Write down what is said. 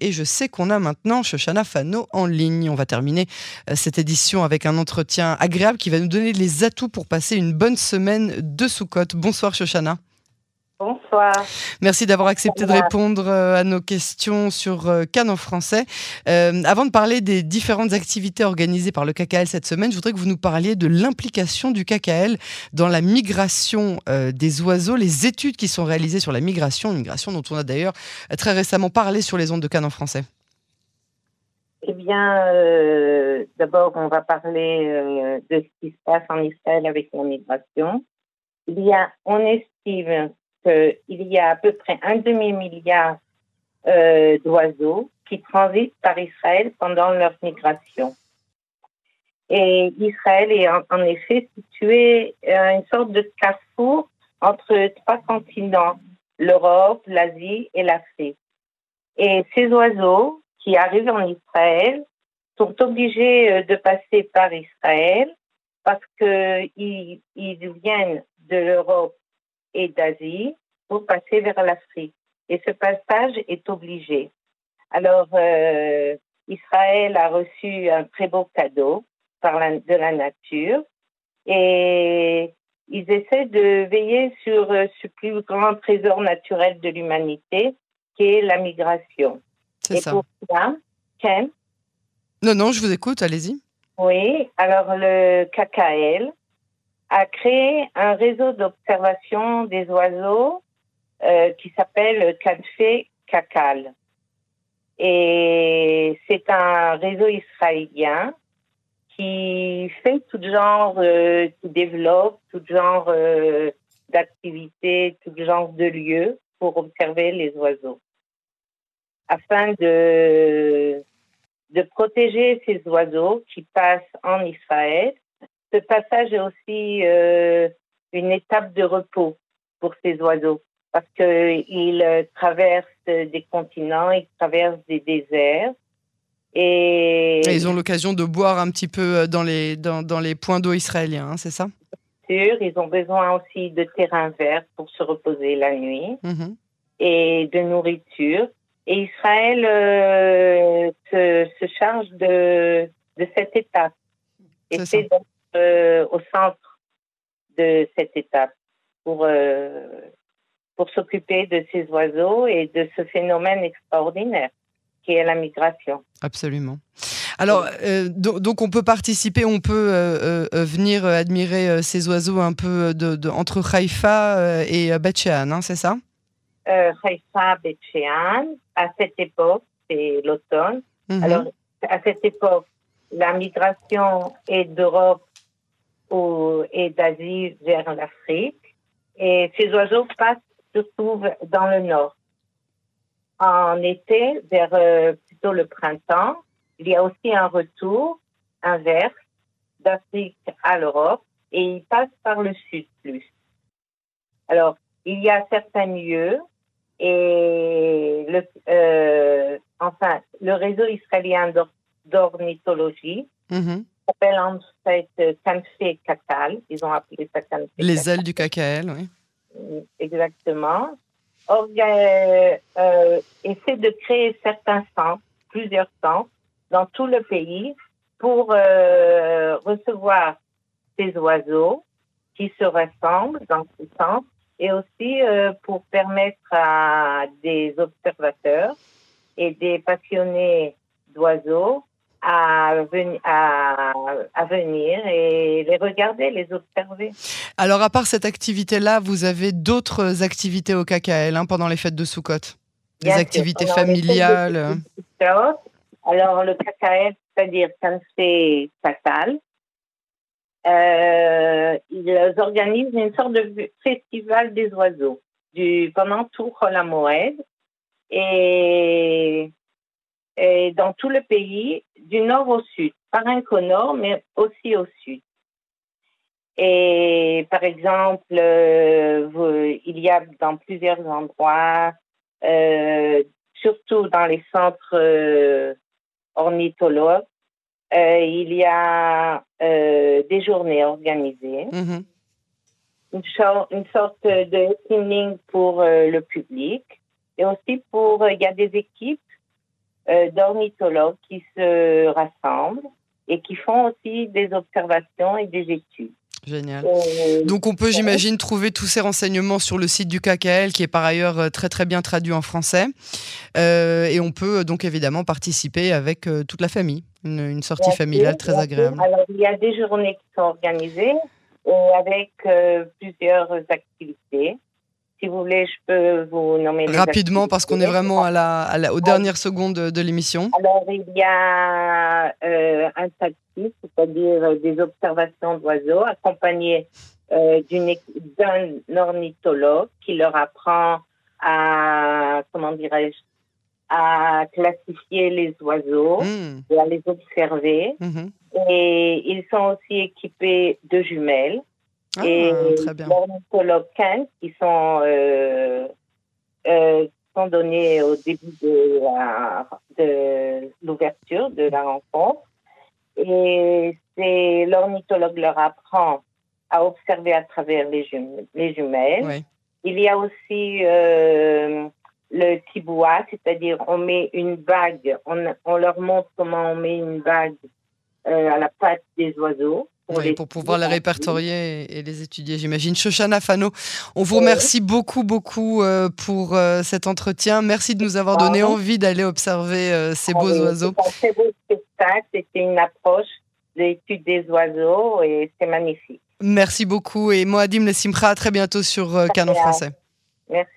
et je sais qu'on a maintenant Shoshana Fano en ligne. On va terminer euh, cette édition avec un entretien agréable qui va nous donner les atouts pour passer une bonne semaine de Soukot. Bonsoir Shoshana. Bonsoir. Merci d'avoir accepté de répondre euh, à nos questions sur euh, Cannes en français. Euh, avant de parler des différentes activités organisées par le KKL cette semaine, je voudrais que vous nous parliez de l'implication du KKL dans la migration des oiseaux, les études qui sont réalisées sur la migration, une migration dont on a d'ailleurs très récemment parlé sur les ondes de Cannes en français. Eh bien, d'abord, on va parler de ce qui se passe en Israël avec la migration. Il y a, on estime qu'il y a à peu près un demi-milliard euh, d'oiseaux qui transitent par Israël pendant leur migration. Et Israël est en, effet situé à une sorte de carrefour entre trois continents, l'Europe, l'Asie et l'Afrique. Et ces oiseaux qui arrivent en Israël sont obligés euh, de passer par Israël parce qu'ils ils viennent de l'Europe et d'Asie pour passer vers l'Afrique. Et ce passage est obligé. Alors, euh, Israël a reçu un très beau cadeau par la, de la nature et ils essaient de veiller sur euh, ce plus grand trésor naturel de l'humanité, qui est la migration. C'est ça. Pour ça, Ken? Non, non, je vous écoute, allez-y. Oui, alors le KKL, a créé un réseau d'observation des oiseaux euh, qui s'appelle Canfé Kakal. Et c'est un réseau israélien qui fait tout genre, euh, qui développe tout genre euh, d'activités, tout genre de lieux pour observer les oiseaux. Afin de, de protéger ces oiseaux qui passent en Israël, ce passage est aussi euh, une étape de repos pour ces oiseaux parce qu'ils traversent des continents, ils traversent des déserts. Et, ils ont l'occasion de boire un petit peu euh, dans les, dans, dans les points d'eau israéliens, hein, c'est ça? Sûr, ils ont besoin aussi de terrain vert pour se reposer la nuit mhm. et de nourriture. Et Israël euh, se, se, charge de, de cette étape. Et c'est euh, au centre de cette étape pour, euh, pour s'occuper de ces oiseaux et de ce phénomène extraordinaire qui est la migration. Absolument. Alors, euh, donc on peut participer, on peut venir admirer ces oiseaux un peu de, entre Haïfa et Bet hein, c'est ça? Haïfa, Bet à cette époque, c'est l'automne. Mhm. Alors, à cette époque, la migration est d'Europe et d'Asie vers l'Afrique. Et ces oiseaux passent surtout dans le nord. En été, vers euh, plutôt le printemps, il y a aussi un retour inverse d'Afrique à l'Europe et ils passent par le sud plus. Alors, il y a certains lieux et le, euh, enfin, le réseau israélien d'ornithologie mm-hmm s'appelle en fait Canfé Cacal. Ils ont appelé ça Canfé Les ailes du KKL, oui. Mm, exactement. Euh, euh, essaie de créer certains centres, plusieurs centres, dans tout le pays pour euh, recevoir ces oiseaux qui se rassemblent dans ces centres et aussi euh, pour permettre à des observateurs et des passionnés d'oiseaux à, à, venir et les regarder, les observer. Alors, à part cette activité-là, vous avez d'autres activités au KKL hein, pendant les fêtes de Soukot? Des activités familiales Alors, le KKL, c'est-à-dire Kansé Kakal, euh, ils organisent une sorte de festival des oiseaux du, pendant tout la Moed. Et et dans tout le pays, du nord au sud, par un au nord, mais aussi au sud. Et par exemple, euh, il y a dans plusieurs endroits, euh, surtout dans les centres euh, ornithologues, il y a des journées organisées, mm-hmm. une, une, sorte de training pour le public et aussi pour, il y a des équipes d'ornithologues qui se rassemblent et qui font aussi des observations et des études. Génial. Euh, donc on peut, j'imagine, trouver tous ces renseignements sur le site du KKL, qui est par ailleurs euh, très très bien traduit en français. Euh, et on peut donc évidemment participer avec toute la famille, une, sortie familiale très agréable. Alors il y a des journées qui sont organisées avec plusieurs activités. Si vous voulez, je peux vous nommer Rapidement, parce qu'on est vraiment à la, aux dernières secondes de, l'émission. Alors, il y a un taxi, c'est-à-dire des observations d'oiseaux, accompagné euh, d'un ornithologue qui leur apprend à, comment dirais-je, à classifier les oiseaux hmm. et à les observer. Mhm. Et ils sont aussi équipés de jumelles. Ah, et les ornithologues qui sont, euh, euh, sont donnés au début de, l'ouverture de la rencontre. Et c'est l'ornithologue leur apprend à observer à travers les, les jumelles. Il y a aussi euh, le tiboua, c'est-à-dire on met une bague, on, on, leur montre comment on met une bague à la patte des oiseaux pour, pouvoir les répertorier et, les étudier, j'imagine. Shoshana Fano, on vous remercie beaucoup, beaucoup euh, pour euh, cet entretien. Merci de nous avoir donné envie d'aller observer euh, ces beaux oiseaux. C'est un très beau spectacle, c'était une approche de l'étude des oiseaux et c'est magnifique. Merci beaucoup et Moadim Simcha, à très bientôt sur Canon Français. Merci.